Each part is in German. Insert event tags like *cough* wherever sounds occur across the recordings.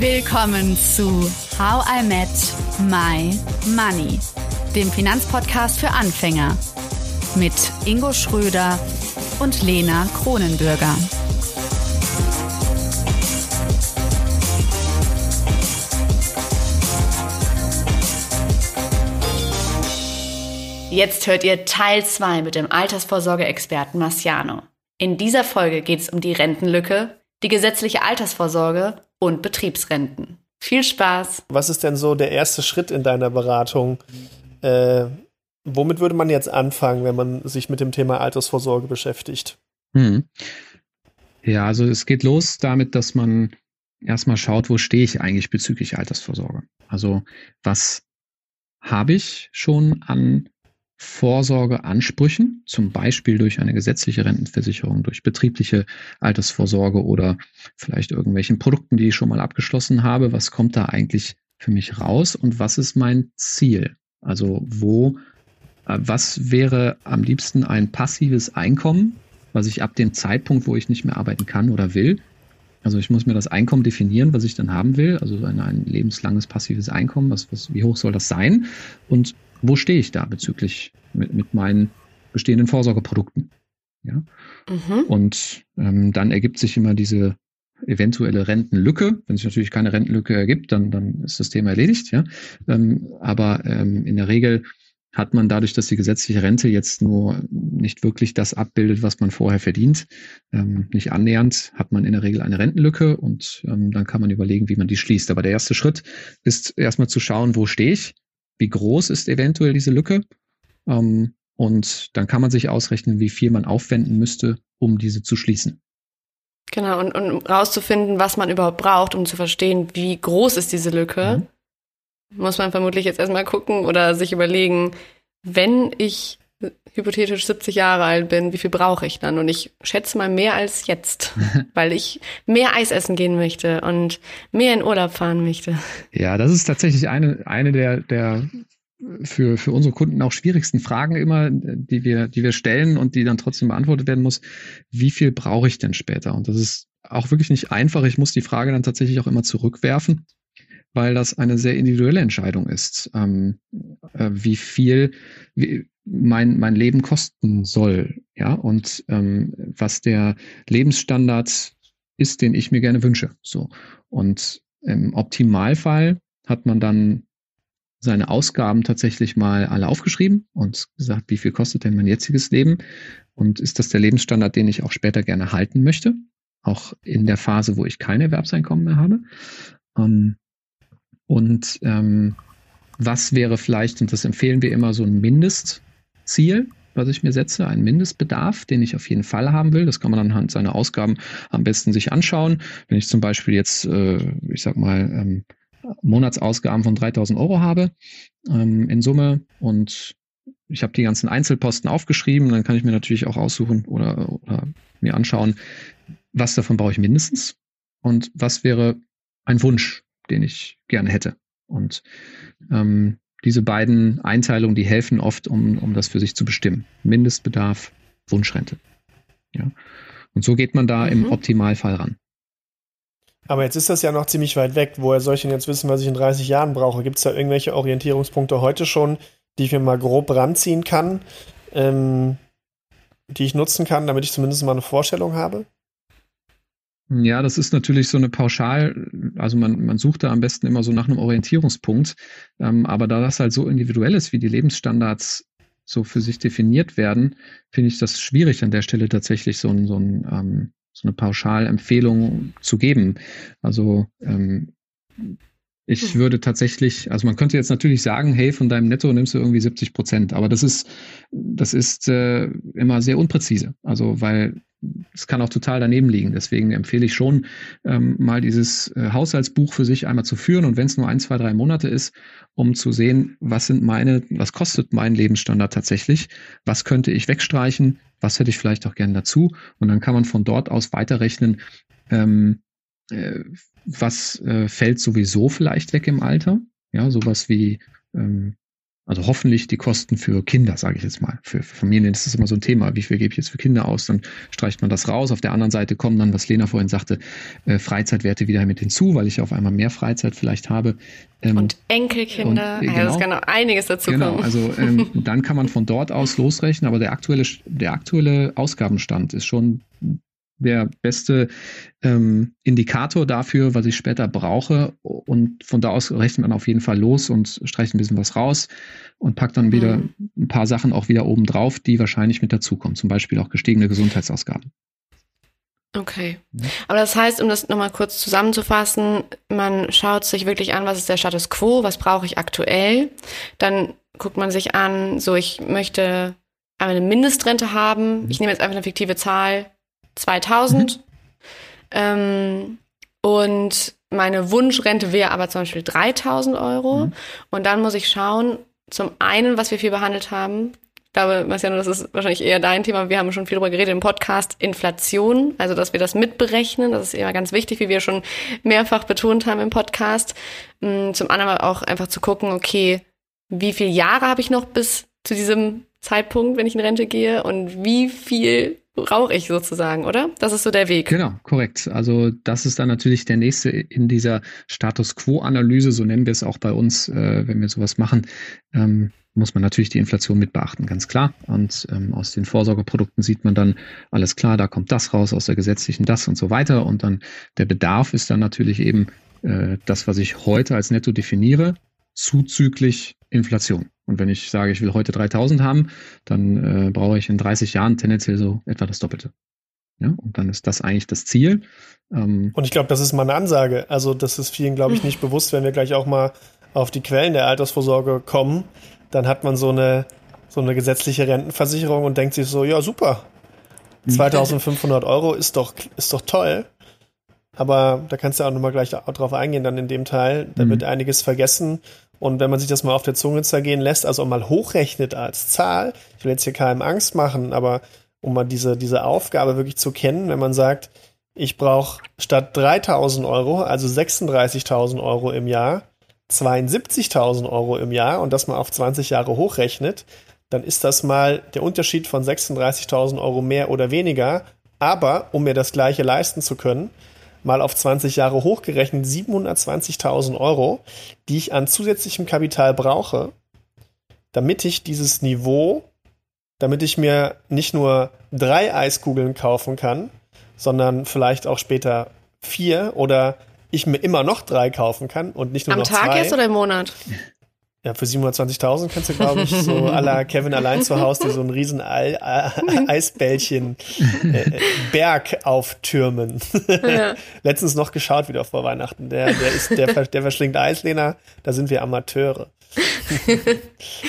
Willkommen zu How I Met My Money, dem Finanzpodcast für Anfänger mit Ingo Schröder und Lena Kronenbürger. Jetzt hört ihr Teil 2 mit dem Altersvorsorgeexperten Marciano. In dieser Folge geht es um die Rentenlücke, die gesetzliche Altersvorsorge und Betriebsrenten. Viel Spaß! Was ist denn so der erste Schritt in deiner Beratung? Äh, womit würde man jetzt anfangen, wenn man sich mit dem Thema Altersvorsorge beschäftigt? Hm. Ja, also es geht los damit, dass man erstmal schaut, wo stehe ich eigentlich bezüglich Altersvorsorge? Also was habe ich schon an Vorsorgeansprüchen, zum Beispiel durch eine gesetzliche Rentenversicherung, durch betriebliche Altersvorsorge oder vielleicht irgendwelchen Produkten, die ich schon mal abgeschlossen habe. Was kommt da eigentlich für mich raus und was ist mein Ziel? Also wo, äh, was wäre am liebsten ein passives Einkommen, was ich ab dem Zeitpunkt, wo ich nicht mehr arbeiten kann oder will, also ich muss mir das Einkommen definieren, was ich dann haben will, also ein, ein lebenslanges passives Einkommen, was, was, wie hoch soll das sein? Und wo stehe ich da bezüglich mit, mit meinen bestehenden Vorsorgeprodukten? Ja. Mhm. Und ähm, dann ergibt sich immer diese eventuelle Rentenlücke. Wenn sich natürlich keine Rentenlücke ergibt, dann, dann ist das Thema erledigt. Ja. Ähm, aber ähm, in der Regel hat man dadurch, dass die gesetzliche Rente jetzt nur nicht wirklich das abbildet, was man vorher verdient, ähm, nicht annähernd, hat man in der Regel eine Rentenlücke und ähm, dann kann man überlegen, wie man die schließt. Aber der erste Schritt ist erstmal zu schauen, wo stehe ich wie groß ist eventuell diese Lücke. Ähm, und dann kann man sich ausrechnen, wie viel man aufwenden müsste, um diese zu schließen. Genau, und, und rauszufinden, was man überhaupt braucht, um zu verstehen, wie groß ist diese Lücke, mhm. muss man vermutlich jetzt erstmal gucken oder sich überlegen, wenn ich hypothetisch 70 Jahre alt bin, wie viel brauche ich dann? Und ich schätze mal mehr als jetzt, *laughs* weil ich mehr Eis essen gehen möchte und mehr in Urlaub fahren möchte. Ja, das ist tatsächlich eine, eine der, der für, für unsere Kunden auch schwierigsten Fragen immer, die wir, die wir stellen und die dann trotzdem beantwortet werden muss. Wie viel brauche ich denn später? Und das ist auch wirklich nicht einfach. Ich muss die Frage dann tatsächlich auch immer zurückwerfen weil das eine sehr individuelle Entscheidung ist, ähm, äh, wie viel, wie, mein, mein Leben kosten soll, ja, und ähm, was der Lebensstandard ist, den ich mir gerne wünsche. So. Und im Optimalfall hat man dann seine Ausgaben tatsächlich mal alle aufgeschrieben und gesagt, wie viel kostet denn mein jetziges Leben? Und ist das der Lebensstandard, den ich auch später gerne halten möchte? Auch in der Phase, wo ich kein Erwerbseinkommen mehr habe. Ähm, und ähm, was wäre vielleicht, und das empfehlen wir immer, so ein Mindest, Ziel, was ich mir setze, ein Mindestbedarf, den ich auf jeden Fall haben will. Das kann man anhand seiner Ausgaben am besten sich anschauen. Wenn ich zum Beispiel jetzt, äh, ich sag mal, ähm, Monatsausgaben von 3000 Euro habe ähm, in Summe und ich habe die ganzen Einzelposten aufgeschrieben, dann kann ich mir natürlich auch aussuchen oder, oder mir anschauen, was davon brauche ich mindestens und was wäre ein Wunsch, den ich gerne hätte. Und ähm, diese beiden Einteilungen, die helfen oft, um, um das für sich zu bestimmen. Mindestbedarf, Wunschrente. Ja. Und so geht man da mhm. im Optimalfall ran. Aber jetzt ist das ja noch ziemlich weit weg. Woher soll ich denn jetzt wissen, was ich in 30 Jahren brauche? Gibt es da irgendwelche Orientierungspunkte heute schon, die ich mir mal grob ranziehen kann, ähm, die ich nutzen kann, damit ich zumindest mal eine Vorstellung habe? Ja, das ist natürlich so eine Pauschal, also man, man sucht da am besten immer so nach einem Orientierungspunkt. Ähm, aber da das halt so individuell ist, wie die Lebensstandards so für sich definiert werden, finde ich das schwierig an der Stelle tatsächlich so, ein, so, ein, ähm, so eine Pauschalempfehlung zu geben. Also ähm, ich hm. würde tatsächlich, also man könnte jetzt natürlich sagen, hey, von deinem Netto nimmst du irgendwie 70 Prozent, aber das ist, das ist äh, immer sehr unpräzise. Also weil es kann auch total daneben liegen. Deswegen empfehle ich schon, ähm, mal dieses äh, Haushaltsbuch für sich einmal zu führen. Und wenn es nur ein, zwei, drei Monate ist, um zu sehen, was sind meine, was kostet mein Lebensstandard tatsächlich, was könnte ich wegstreichen, was hätte ich vielleicht auch gern dazu? Und dann kann man von dort aus weiterrechnen, ähm, äh, was äh, fällt sowieso vielleicht weg im Alter, ja, sowas wie ähm, Also hoffentlich die Kosten für Kinder, sage ich jetzt mal. Für, für Familien ist das immer so ein Thema. Wie viel gebe ich jetzt für Kinder aus? Dann streicht man das raus. Auf der anderen Seite kommen dann, was Lena vorhin sagte, äh, Freizeitwerte wieder mit hinzu, weil ich auf einmal mehr Freizeit vielleicht habe. Ähm, und Enkelkinder, und, äh, genau, also es kann noch einiges dazu genau, kommen. Also ähm, dann kann man von dort aus losrechnen, aber der aktuelle, der aktuelle Ausgabenstand ist schon der beste ähm, Indikator dafür, was ich später brauche. Und von da aus rechnet man auf jeden Fall los und streicht ein bisschen was raus und packt dann wieder mhm. ein paar Sachen auch wieder oben drauf, die wahrscheinlich mit dazukommen. Zum Beispiel auch gestiegene Gesundheitsausgaben. Okay. Aber das heißt, um das nochmal kurz zusammenzufassen, man schaut sich wirklich an, was ist der Status quo, was brauche ich aktuell. Dann guckt man sich an, so ich möchte eine Mindestrente haben. Ich nehme jetzt einfach eine fiktive Zahl, 2000. Mhm. Ähm, und meine Wunschrente wäre aber zum Beispiel 3000 Euro. Mhm. Und dann muss ich schauen, zum einen, was wir viel behandelt haben. Ich glaube, Marciano, das ist wahrscheinlich eher dein Thema. Wir haben schon viel darüber geredet im Podcast. Inflation, also dass wir das mitberechnen. Das ist immer ganz wichtig, wie wir schon mehrfach betont haben im Podcast. Mm, zum anderen auch einfach zu gucken, okay, wie viele Jahre habe ich noch bis zu diesem Zeitpunkt, wenn ich in Rente gehe und wie viel brauche ich sozusagen, oder? Das ist so der Weg. Genau, korrekt. Also das ist dann natürlich der nächste in dieser Status Quo-Analyse, so nennen wir es auch bei uns, äh, wenn wir sowas machen. Ähm, muss man natürlich die Inflation mit beachten, ganz klar. Und ähm, aus den Vorsorgeprodukten sieht man dann, alles klar, da kommt das raus, aus der gesetzlichen das und so weiter. Und dann der Bedarf ist dann natürlich eben äh, das, was ich heute als netto definiere, zuzüglich Inflation. Und wenn ich sage, ich will heute 3000 haben, dann äh, brauche ich in 30 Jahren tendenziell so etwa das Doppelte. Ja, und dann ist das eigentlich das Ziel. Ähm, und ich glaube, das ist mal eine Ansage. Also, das ist vielen, glaube ich, nicht bewusst, wenn wir gleich auch mal auf die Quellen der Altersvorsorge kommen, dann hat man so eine, so eine gesetzliche Rentenversicherung und denkt sich so, ja, super. 2500 Euro ist doch, ist doch toll. Aber da kannst du auch nochmal gleich drauf eingehen, dann in dem Teil. Da mhm. wird einiges vergessen. Und wenn man sich das mal auf der Zunge zergehen lässt, also mal hochrechnet als Zahl, ich will jetzt hier keinem Angst machen, aber um mal diese, diese Aufgabe wirklich zu kennen, wenn man sagt, ich brauche statt 3000 Euro, also 36.000 Euro im Jahr, 72.000 Euro im Jahr und das mal auf 20 Jahre hochrechnet, dann ist das mal der Unterschied von 36.000 Euro mehr oder weniger. Aber um mir das gleiche leisten zu können, mal auf 20 Jahre hochgerechnet 720.000 Euro, die ich an zusätzlichem Kapital brauche, damit ich dieses Niveau, damit ich mir nicht nur drei Eiskugeln kaufen kann, sondern vielleicht auch später vier oder ich mir immer noch drei kaufen kann und nicht nur Am noch Tag zwei. jetzt oder im Monat? Ja, für 720.000 kannst du, glaube ich, so la Kevin allein zu Hause dir so einen riesen Ei Eisbällchen äh, Berg auftürmen. Ja. *laughs* Letztens noch geschaut wieder vor Weihnachten. Der, der ist, der, der verschlingt Eislehner, da sind wir Amateure. *laughs*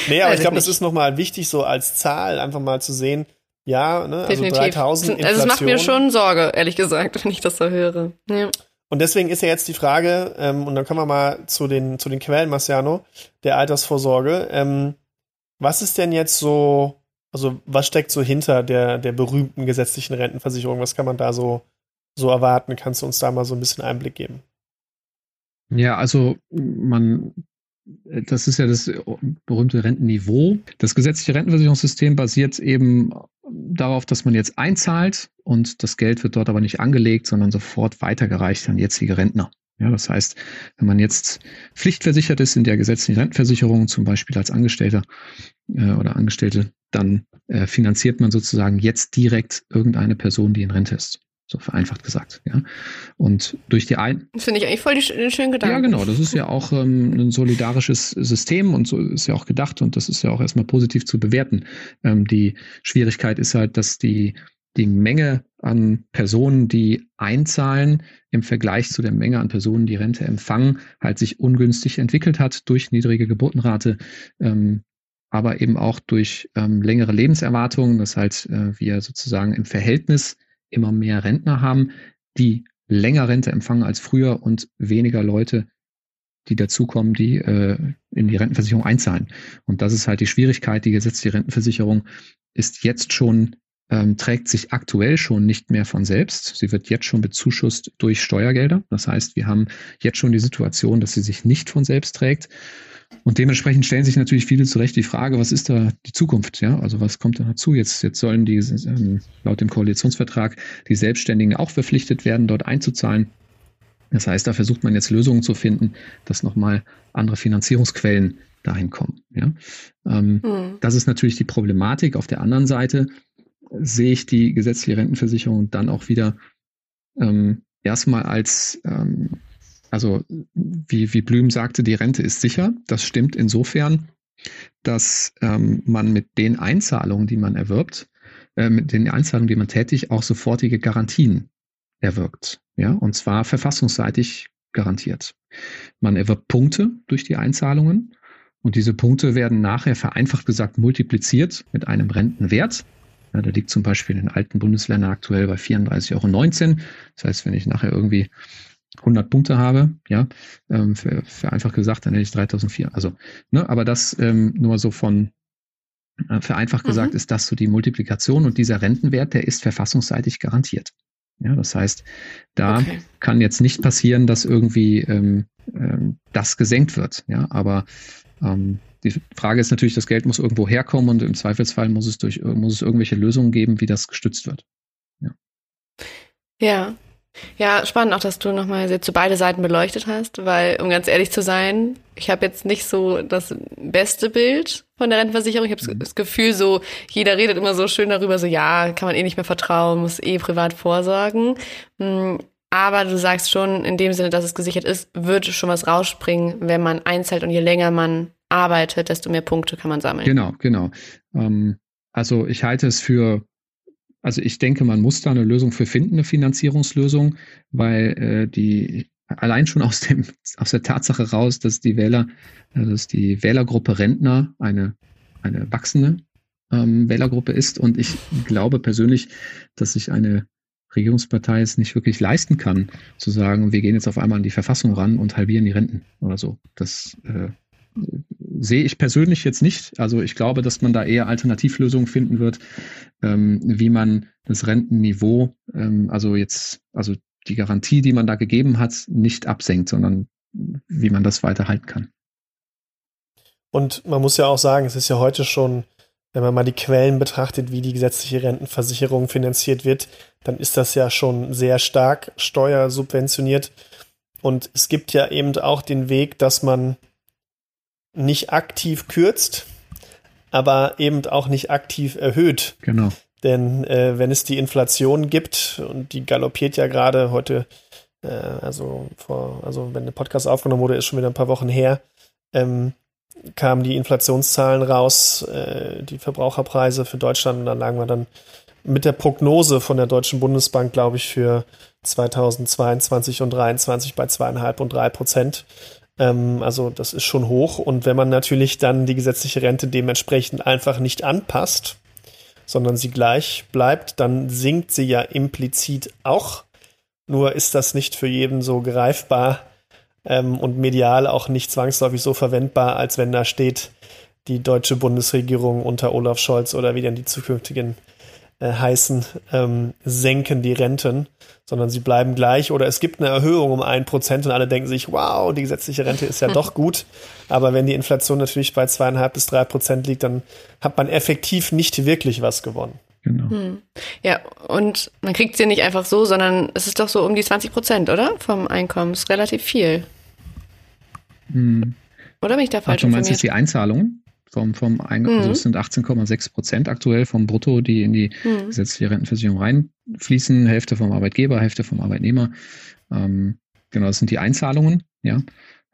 nee, aber ich glaube, das ist nochmal wichtig, so als Zahl einfach mal zu sehen, ja, ne, also 3000 Inflation. Also es macht mir schon Sorge, ehrlich gesagt, wenn ich das so höre. Ja. Und deswegen ist ja jetzt die Frage, ähm, und dann kommen wir mal zu den, zu den Quellen, Marciano, der Altersvorsorge. Ähm, was ist denn jetzt so, also was steckt so hinter der, der berühmten gesetzlichen Rentenversicherung? Was kann man da so, so erwarten? Kannst du uns da mal so ein bisschen Einblick geben? Ja, also man das ist ja das berühmte Rentenniveau. Das gesetzliche Rentenversicherungssystem basiert eben darauf, dass man jetzt einzahlt und das Geld wird dort aber nicht angelegt, sondern sofort weitergereicht an jetzige Rentner. Ja, das heißt, wenn man jetzt pflichtversichert ist in der gesetzlichen Rentenversicherung, zum Beispiel als Angestellter äh, oder Angestellte, dann äh, finanziert man sozusagen jetzt direkt irgendeine Person, die in Rente ist. So vereinfacht gesagt, ja. Und durch die ein. Finde ich eigentlich voll die, den schönen Gedanken. Ja, genau. Das ist ja auch ähm, ein solidarisches System und so ist ja auch gedacht und das ist ja auch erstmal positiv zu bewerten. Ähm, die Schwierigkeit ist halt, dass die, die Menge an Personen, die einzahlen, im Vergleich zu der Menge an Personen, die Rente empfangen, halt sich ungünstig entwickelt hat durch niedrige Geburtenrate, ähm, aber eben auch durch ähm, längere Lebenserwartungen, dass halt äh, wir sozusagen im Verhältnis immer mehr Rentner haben, die länger Rente empfangen als früher und weniger Leute, die dazukommen, die äh, in die Rentenversicherung einzahlen. Und das ist halt die Schwierigkeit. Die gesetzliche Rentenversicherung ist jetzt schon, ähm, trägt sich aktuell schon nicht mehr von selbst. Sie wird jetzt schon bezuschusst durch Steuergelder. Das heißt, wir haben jetzt schon die Situation, dass sie sich nicht von selbst trägt. Und dementsprechend stellen sich natürlich viele zu Recht die Frage, was ist da die Zukunft? Ja, also was kommt da dazu? Jetzt, jetzt sollen die ähm, laut dem Koalitionsvertrag die Selbstständigen auch verpflichtet werden, dort einzuzahlen. Das heißt, da versucht man jetzt Lösungen zu finden, dass nochmal andere Finanzierungsquellen dahin kommen. Ja? Ähm, hm. Das ist natürlich die Problematik. Auf der anderen Seite sehe ich die gesetzliche Rentenversicherung dann auch wieder ähm, erstmal als ähm, also wie, wie Blüm sagte, die Rente ist sicher. Das stimmt insofern, dass ähm, man mit den Einzahlungen, die man erwirbt, äh, mit den Einzahlungen, die man tätigt, auch sofortige Garantien erwirkt. Ja, und zwar verfassungsseitig garantiert. Man erwirbt Punkte durch die Einzahlungen und diese Punkte werden nachher vereinfacht gesagt multipliziert mit einem Rentenwert. Ja, der liegt zum Beispiel in den alten Bundesländern aktuell bei 34,19 Euro. Das heißt, wenn ich nachher irgendwie 100 Punkte habe, ja, ähm, für, für einfach gesagt, dann hätte ich 3004. Also, ne, aber das ähm, nur so von äh, vereinfacht gesagt mhm. ist das so die Multiplikation und dieser Rentenwert, der ist verfassungsseitig garantiert. Ja, das heißt, da okay. kann jetzt nicht passieren, dass irgendwie ähm, ähm, das gesenkt wird. Ja, aber ähm, die Frage ist natürlich, das Geld muss irgendwo herkommen und im Zweifelsfall muss es durch muss es irgendwelche Lösungen geben, wie das gestützt wird. Ja. Ja, ja, spannend auch, dass du nochmal jetzt so beide Seiten beleuchtet hast, weil, um ganz ehrlich zu sein, ich habe jetzt nicht so das beste Bild von der Rentenversicherung. Ich habe mhm. das Gefühl, so jeder redet immer so schön darüber, so ja, kann man eh nicht mehr vertrauen, muss eh privat vorsorgen. Hm, aber du sagst schon, in dem Sinne, dass es gesichert ist, wird schon was rausspringen, wenn man einzahlt und je länger man arbeitet, desto mehr Punkte kann man sammeln. Genau, genau. Ähm, also ich halte es für also ich denke, man muss da eine Lösung für finden, eine Finanzierungslösung, weil äh, die allein schon aus dem aus der Tatsache raus, dass die Wähler, äh, dass die Wählergruppe Rentner eine eine wachsende ähm, Wählergruppe ist und ich glaube persönlich, dass sich eine Regierungspartei es nicht wirklich leisten kann, zu sagen, wir gehen jetzt auf einmal an die Verfassung ran und halbieren die Renten oder so. Das äh, sehe ich persönlich jetzt nicht. Also ich glaube, dass man da eher Alternativlösungen finden wird, ähm, wie man das Rentenniveau, ähm, also jetzt, also die Garantie, die man da gegeben hat, nicht absenkt, sondern wie man das weiterhalten kann. Und man muss ja auch sagen, es ist ja heute schon, wenn man mal die Quellen betrachtet, wie die gesetzliche Rentenversicherung finanziert wird, dann ist das ja schon sehr stark steuersubventioniert. Und es gibt ja eben auch den Weg, dass man nicht aktiv kürzt, aber eben auch nicht aktiv erhöht. Genau. Denn äh, wenn es die Inflation gibt, und die galoppiert ja gerade heute, äh, also vor, also wenn der Podcast aufgenommen wurde, ist schon wieder ein paar Wochen her, ähm, kamen die Inflationszahlen raus, äh, die Verbraucherpreise für Deutschland, und dann lagen wir dann mit der Prognose von der Deutschen Bundesbank, glaube ich, für 2022 und 2023 bei zweieinhalb und drei Prozent. Ähm, also das ist schon hoch. Und wenn man natürlich dann die gesetzliche Rente dementsprechend einfach nicht anpasst, sondern sie gleich bleibt, dann sinkt sie ja implizit auch. Nur ist das nicht für jeden so greifbar ähm, und medial auch nicht zwangsläufig so verwendbar, als wenn da steht, die deutsche Bundesregierung unter Olaf Scholz oder wie denn die zukünftigen äh, heißen, ähm, senken die Renten, sondern sie bleiben gleich oder es gibt eine Erhöhung um ein Prozent und alle denken sich, wow, die gesetzliche Rente ist ja *laughs* doch gut. Aber wenn die Inflation natürlich bei zweieinhalb bis drei Prozent liegt, dann hat man effektiv nicht wirklich was gewonnen. Genau. Hm. Ja, und man kriegt sie nicht einfach so, sondern es ist doch so um die 20 Prozent, oder? Vom Einkommen. Das ist relativ viel. Hm. Oder bin ich da falsch Ach, Du meinst jetzt die Einzahlungen? Vom, vom Eingang, also mhm. also es sind 18,6 Prozent aktuell vom Brutto, die in die mhm. gesetzliche Rentenversicherung reinfließen, Hälfte vom Arbeitgeber, Hälfte vom Arbeitnehmer. Ähm, genau, das sind die Einzahlungen, ja.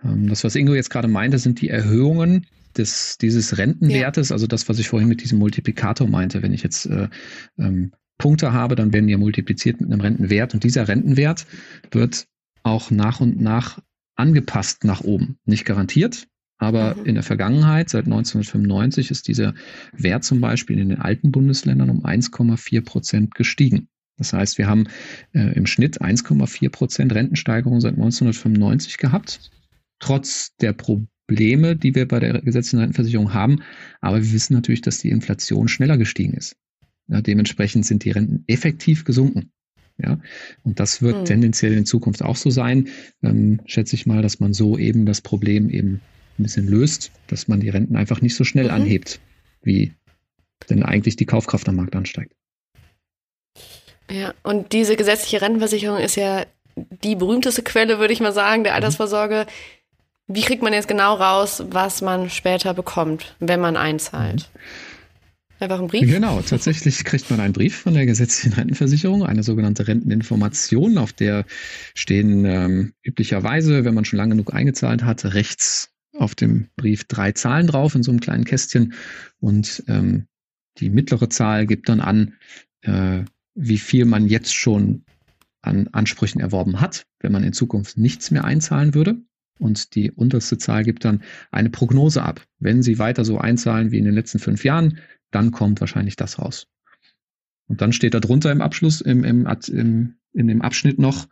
Ähm, das, was Ingo jetzt gerade meinte, sind die Erhöhungen des, dieses Rentenwertes, ja. also das, was ich vorhin mit diesem Multiplikator meinte. Wenn ich jetzt äh, ähm, Punkte habe, dann werden die ja multipliziert mit einem Rentenwert und dieser Rentenwert wird auch nach und nach angepasst nach oben. Nicht garantiert, aber mhm. in der Vergangenheit, seit 1995, ist dieser Wert zum Beispiel in den alten Bundesländern um 1,4 Prozent gestiegen. Das heißt, wir haben äh, im Schnitt 1,4 Prozent Rentensteigerung seit 1995 gehabt, trotz der Probleme, die wir bei der gesetzlichen Rentenversicherung haben. Aber wir wissen natürlich, dass die Inflation schneller gestiegen ist. Ja, dementsprechend sind die Renten effektiv gesunken. Ja, und das wird hm. tendenziell in Zukunft auch so sein. Ähm, schätze ich mal, dass man so eben das Problem eben ein bisschen löst, dass man die Renten einfach nicht so schnell mhm. anhebt, wie denn eigentlich die Kaufkraft am Markt ansteigt. Ja, und diese gesetzliche Rentenversicherung ist ja die berühmteste Quelle, würde ich mal sagen, der mhm. Altersvorsorge. Wie kriegt man jetzt genau raus, was man später bekommt, wenn man einzahlt? Mhm. Einfach ein Brief? Genau, tatsächlich kriegt man einen Brief von der gesetzlichen Rentenversicherung, eine sogenannte Renteninformation, auf der stehen ähm, üblicherweise, wenn man schon lange genug eingezahlt hat, rechts auf dem Brief drei Zahlen drauf in so einem kleinen Kästchen und ähm, die mittlere Zahl gibt dann an, äh, wie viel man jetzt schon an Ansprüchen erworben hat, wenn man in Zukunft nichts mehr einzahlen würde. Und die unterste Zahl gibt dann eine Prognose ab. Wenn Sie weiter so einzahlen wie in den letzten fünf Jahren, dann kommt wahrscheinlich das raus. Und dann steht da drunter im Abschluss, im, im, im, in dem Abschnitt noch,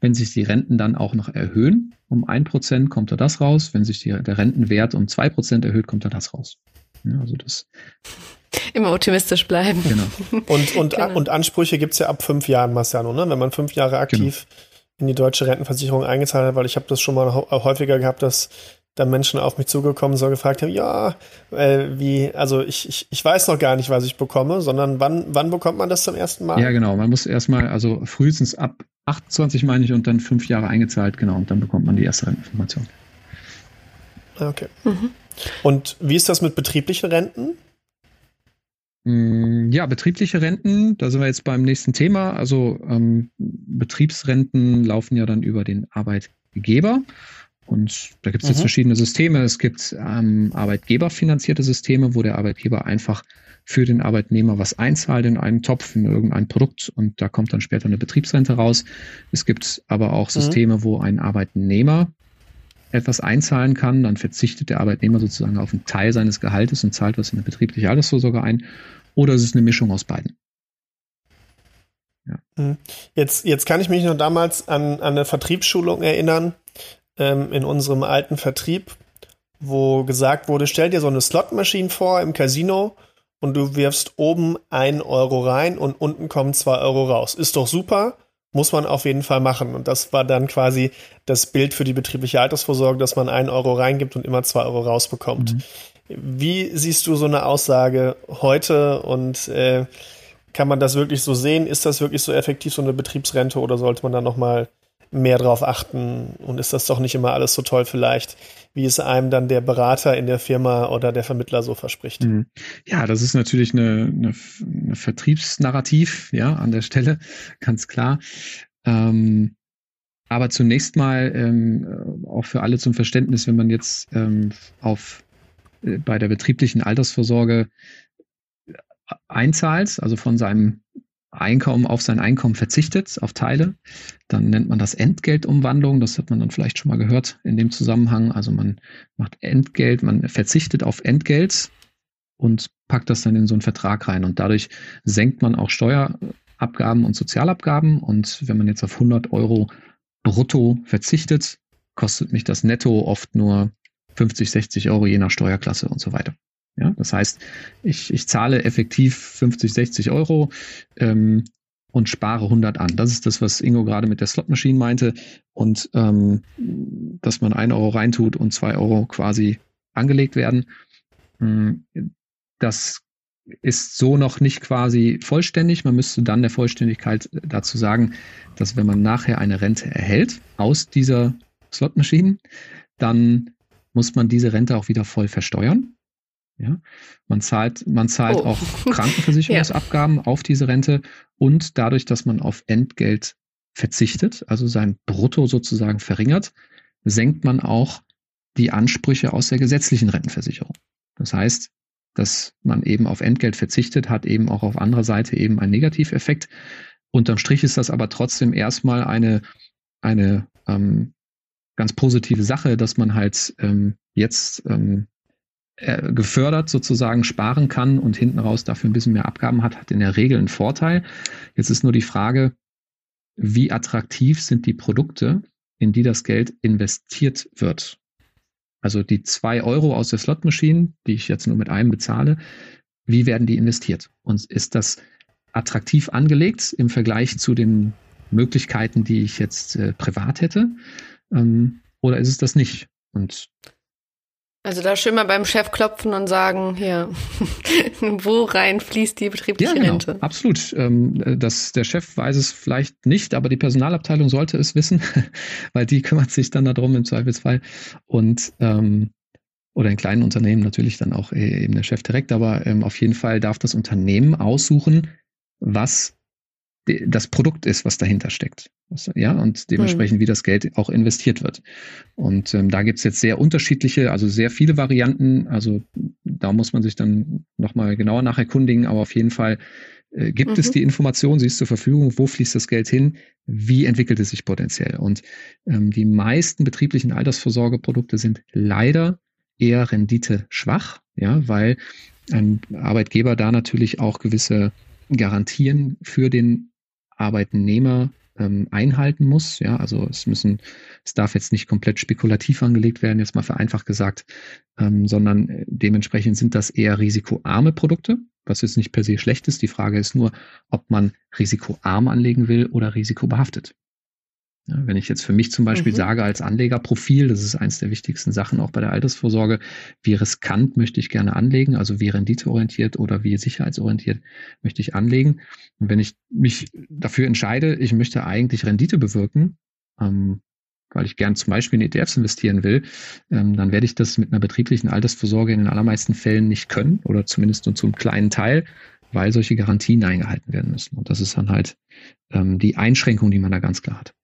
wenn sich die Renten dann auch noch erhöhen, um ein Prozent kommt da das raus. Wenn sich die, der Rentenwert um zwei Prozent erhöht, kommt da das raus. Ja, also das Immer optimistisch bleiben. Genau. Und, und, genau. und Ansprüche gibt es ja ab fünf Jahren, Marciano, ne? wenn man fünf Jahre aktiv genau. in die deutsche Rentenversicherung eingezahlt hat, weil ich habe das schon mal häufiger gehabt, dass da Menschen auf mich zugekommen sind und gefragt haben, ja, äh, wie, also ich, ich, ich weiß noch gar nicht, was ich bekomme, sondern wann, wann bekommt man das zum ersten Mal? Ja, genau. Man muss erstmal, also frühestens ab 28 meine ich und dann fünf Jahre eingezahlt, genau, und dann bekommt man die erste Renteninformation. Ah, okay. Mhm. Und wie ist das mit betrieblichen Renten? Mm, ja, betriebliche Renten, da sind wir jetzt beim nächsten Thema. Also ähm, Betriebsrenten laufen ja dann über den Arbeitgeber. Und da gibt es jetzt mhm. verschiedene Systeme. Es gibt ähm, arbeitgeberfinanzierte Systeme, wo der Arbeitgeber einfach für den Arbeitnehmer was einzahlt in einen Topf, in irgendein Produkt und da kommt dann später eine Betriebsrente raus. Es gibt aber auch mhm. Systeme, mhm. wo ein Arbeitnehmer etwas einzahlen kann, dann verzichtet der Arbeitnehmer sozusagen auf einen Teil seines Gehaltes und zahlt was in eine betriebliche Altersvorsorge ein. Oder es ist eine Mischung aus beiden. Ja. Hm. Jetzt, jetzt kann ich mich noch damals an, an eine Vertriebsschulung erinnern, ähm, in unserem alten Vertrieb, wo gesagt wurde, stell dir so eine Slotmaschine vor im Casino und du wirfst oben ein Euro rein und unten kommen zwei Euro raus. Ist doch super muss man auf jeden Fall machen. Und das war dann quasi das Bild für die betriebliche Altersvorsorge, dass man einen Euro reingibt und immer zwei Euro rausbekommt. Mhm. Wie siehst du so eine Aussage heute und äh, kann man das wirklich so sehen? Ist das wirklich so effektiv, so eine Betriebsrente, oder sollte man da nochmal mehr drauf achten? Und ist das doch nicht immer alles so toll vielleicht, wie es einem dann der Berater in der Firma oder der Vermittler so verspricht? Mhm. Ja, das ist natürlich eine, eine, eine Vertriebsnarrativ, ja, an der Stelle, ganz klar. Ähm, aber zunächst mal ähm, auch für alle zum Verständnis, wenn man jetzt ähm, auf äh, bei der betrieblichen Altersvorsorge einzahlt, also von seinem Einkommen auf sein Einkommen verzichtet, auf Teile. Dann nennt man das Entgeltumwandlung. Das hat man dann vielleicht schon mal gehört in dem Zusammenhang. Also man macht Entgelt, man verzichtet auf Entgelt und packt das dann in so einen Vertrag rein. Und dadurch senkt man auch Steuerabgaben und Sozialabgaben. Und wenn man jetzt auf 100 Euro brutto verzichtet, kostet mich das netto oft nur 50, 60 Euro je nach Steuerklasse und so weiter. Ja, das heißt, ich, ich zahle effektiv 50, 60 Euro ähm, und spare 100 an. Das ist das, was Ingo gerade mit der Slotmaschine meinte. Und ähm, dass man 1 Euro reintut und 2 Euro quasi angelegt werden. Hm, das ist so noch nicht quasi vollständig. Man müsste dann der Vollständigkeit dazu sagen, dass wenn man nachher eine Rente erhält aus dieser Slotmaschine, dann muss man diese Rente auch wieder voll versteuern. Ja, man zahlt, man zahlt oh. auch *laughs* Krankenversicherungsabgaben ja. auf diese Rente und dadurch, dass man auf Entgelt verzichtet, also sein Brutto sozusagen verringert, senkt man auch die Ansprüche aus der gesetzlichen Rentenversicherung. Das heißt, dass man eben auf Entgelt verzichtet, hat eben auch auf anderer Seite eben einen Negativeffekt. Unterm Strich ist das aber trotzdem erstmal eine, eine ähm, ganz positive Sache, dass man halt ähm, jetzt ähm, äh, gefördert sozusagen sparen kann und hinten raus dafür ein bisschen mehr Abgaben hat, hat in der Regel einen Vorteil. Jetzt ist nur die Frage, wie attraktiv sind die Produkte, in die das Geld investiert wird. Also die zwei Euro aus der Slotmaschine, die ich jetzt nur mit einem bezahle, wie werden die investiert? Und ist das attraktiv angelegt im Vergleich zu den Möglichkeiten, die ich jetzt äh, privat hätte? Ähm, oder ist es das nicht? Und Also da schön mal beim Chef klopfen und sagen, hier, *laughs* wo rein fließt die betriebliche ja, genau, Rente? Absolut. Ähm, das, der Chef weiß es vielleicht nicht, aber die Personalabteilung sollte es wissen, *laughs* weil die kümmert sich dann darum im Zweifelsfall. Und ähm, oder in kleinen Unternehmen natürlich dann auch äh, eben der Chef direkt, aber ähm, auf jeden Fall darf das Unternehmen aussuchen, was das Produkt ist, was dahinter steckt. Ja, und dementsprechend, mhm. wie das Geld auch investiert wird. Und ähm, da gibt's jetzt sehr unterschiedliche, also sehr viele Varianten. Also da muss man sich dann nochmal genauer nach erkundigen, aber auf jeden Fall äh, gibt mhm. es die Information, sie ist zur Verfügung, wo fließt das Geld hin, wie entwickelt es sich potenziell. Und ähm, die meisten betrieblichen Altersvorsorgeprodukte sind leider eher rendite schwach, ja, weil ein Arbeitgeber da natürlich auch gewisse Garantien für den Arbeitnehmer ähm, einhalten muss. Ja, also es müssen, es darf jetzt nicht komplett spekulativ angelegt werden, jetzt mal vereinfacht gesagt, ähm, sondern äh, dementsprechend sind das eher risikoarme Produkte, was jetzt nicht per se schlecht ist. Die Frage ist nur, ob man risikoarm anlegen will oder risikobehaftet. Ja, wenn ich jetzt für mich zum Beispiel mhm. sage als Anlegerprofil, das ist eins der wichtigsten Sachen auch bei der Altersvorsorge, wie riskant möchte ich gerne anlegen, also wie renditeorientiert oder wie sicherheitsorientiert möchte ich anlegen. Und wenn ich mich dafür entscheide, ich möchte eigentlich Rendite bewirken, ähm, weil ich gern zum Beispiel in ETFs investieren will, ähm, dann werde ich das mit einer betrieblichen Altersvorsorge in den allermeisten Fällen nicht können oder zumindest nur zum kleinen Teil, weil solche Garantien eingehalten werden müssen. Und das ist dann halt ähm, die Einschränkung, die man da ganz klar hat.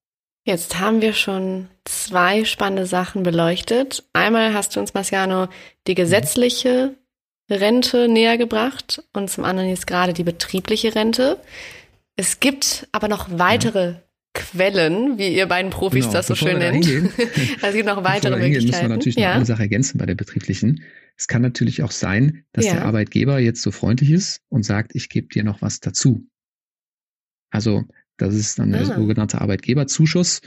Jetzt haben wir schon zwei spannende Sachen beleuchtet. Einmal hast du uns, Marciano, die gesetzliche Rente näher gebracht und zum anderen jetzt gerade die betriebliche Rente. Es gibt aber noch weitere ja. Quellen, wie ihr beiden Profis genau, das so schön nennt. *laughs* also es gibt noch weitere Möglichkeiten. Eingehen, müssen wir natürlich noch eine Sache ergänzen bei der betrieblichen. Es kann natürlich auch sein, dass ja. der Arbeitgeber jetzt so freundlich ist und sagt, ich gebe dir noch was dazu. Also das ist dann der ah. sogenannte Arbeitgeberzuschuss.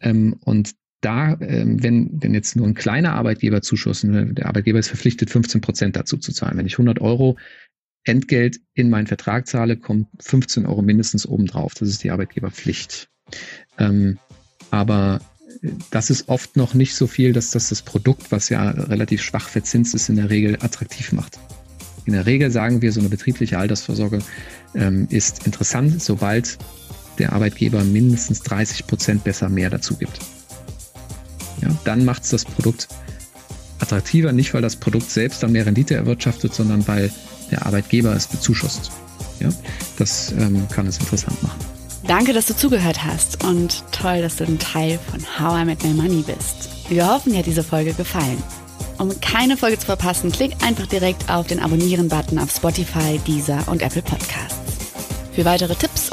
Ähm, und da, ähm, wenn, wenn jetzt nur ein kleiner Arbeitgeberzuschuss, ne, der Arbeitgeber ist verpflichtet, 15 Prozent dazu zu zahlen. Wenn ich 100 Euro Entgelt in meinen Vertrag zahle, kommt 15 Euro mindestens obendrauf. Das ist die Arbeitgeberpflicht. Ähm, aber äh, das ist oft noch nicht so viel, dass das das Produkt, was ja relativ schwach verzinst ist, in der Regel attraktiv macht. In der Regel sagen wir, so eine betriebliche Altersvorsorge ähm, ist interessant, sobald der Arbeitgeber mindestens 30 Prozent besser mehr dazu gibt. Ja, dann macht es das Produkt attraktiver, nicht weil das Produkt selbst dann mehr Rendite erwirtschaftet, sondern weil der Arbeitgeber es bezuschusst. Ja, das ähm, kann es interessant machen. Danke, dass du zugehört hast und toll, dass du ein Teil von How I Met My Money bist. Wir hoffen, dir hat diese Folge gefallen. Um keine Folge zu verpassen, klick einfach direkt auf den Abonnieren-Button auf Spotify, Deezer und Apple Podcasts. Für weitere Tipps